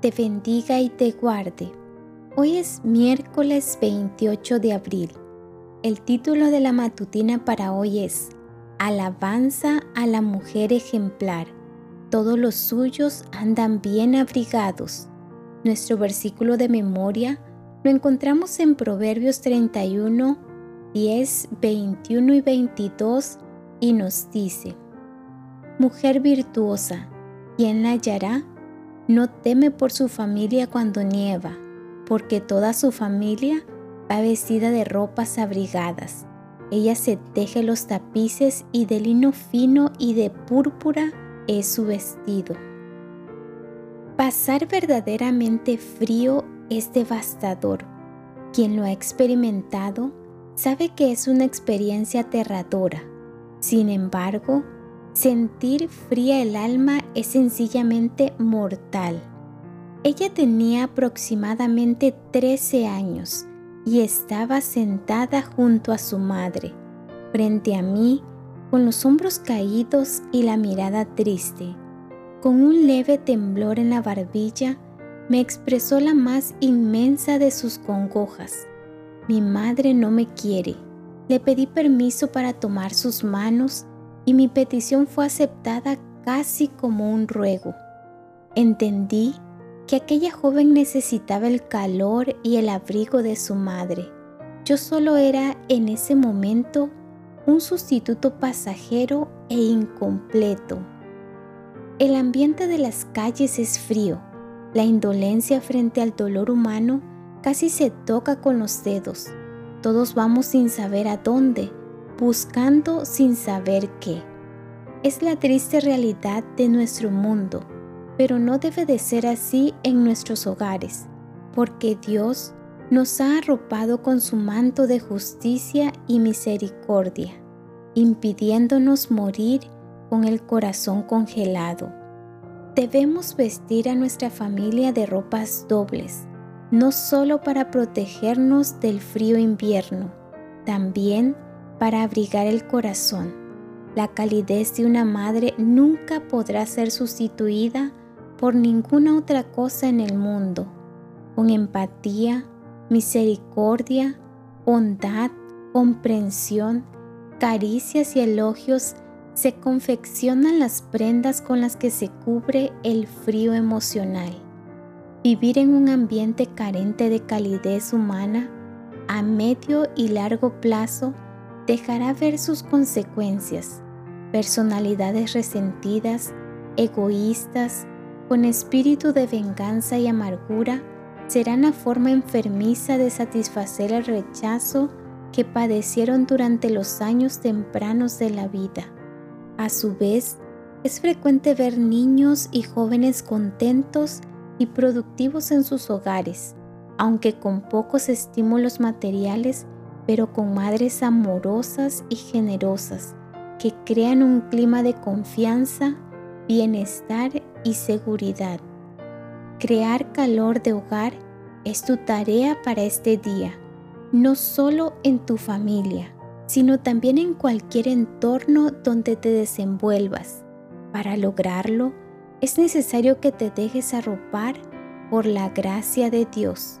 te bendiga y te guarde. Hoy es miércoles 28 de abril. El título de la matutina para hoy es Alabanza a la mujer ejemplar. Todos los suyos andan bien abrigados. Nuestro versículo de memoria lo encontramos en Proverbios 31, 10, 21 y 22 y nos dice, Mujer virtuosa, ¿quién la hallará? No teme por su familia cuando nieva, porque toda su familia va vestida de ropas abrigadas. Ella se teje los tapices y de lino fino y de púrpura es su vestido. Pasar verdaderamente frío es devastador. Quien lo ha experimentado sabe que es una experiencia aterradora. Sin embargo, Sentir fría el alma es sencillamente mortal. Ella tenía aproximadamente 13 años y estaba sentada junto a su madre, frente a mí, con los hombros caídos y la mirada triste. Con un leve temblor en la barbilla, me expresó la más inmensa de sus congojas. Mi madre no me quiere. Le pedí permiso para tomar sus manos y mi petición fue aceptada casi como un ruego. Entendí que aquella joven necesitaba el calor y el abrigo de su madre. Yo solo era en ese momento un sustituto pasajero e incompleto. El ambiente de las calles es frío. La indolencia frente al dolor humano casi se toca con los dedos. Todos vamos sin saber a dónde, buscando sin saber qué. Es la triste realidad de nuestro mundo, pero no debe de ser así en nuestros hogares, porque Dios nos ha arropado con su manto de justicia y misericordia, impidiéndonos morir con el corazón congelado. Debemos vestir a nuestra familia de ropas dobles, no solo para protegernos del frío invierno, también para abrigar el corazón. La calidez de una madre nunca podrá ser sustituida por ninguna otra cosa en el mundo. Con empatía, misericordia, bondad, comprensión, caricias y elogios se confeccionan las prendas con las que se cubre el frío emocional. Vivir en un ambiente carente de calidez humana a medio y largo plazo dejará ver sus consecuencias. Personalidades resentidas, egoístas, con espíritu de venganza y amargura, serán la forma enfermiza de satisfacer el rechazo que padecieron durante los años tempranos de la vida. A su vez, es frecuente ver niños y jóvenes contentos y productivos en sus hogares, aunque con pocos estímulos materiales pero con madres amorosas y generosas que crean un clima de confianza, bienestar y seguridad. Crear calor de hogar es tu tarea para este día, no solo en tu familia, sino también en cualquier entorno donde te desenvuelvas. Para lograrlo, es necesario que te dejes arropar por la gracia de Dios.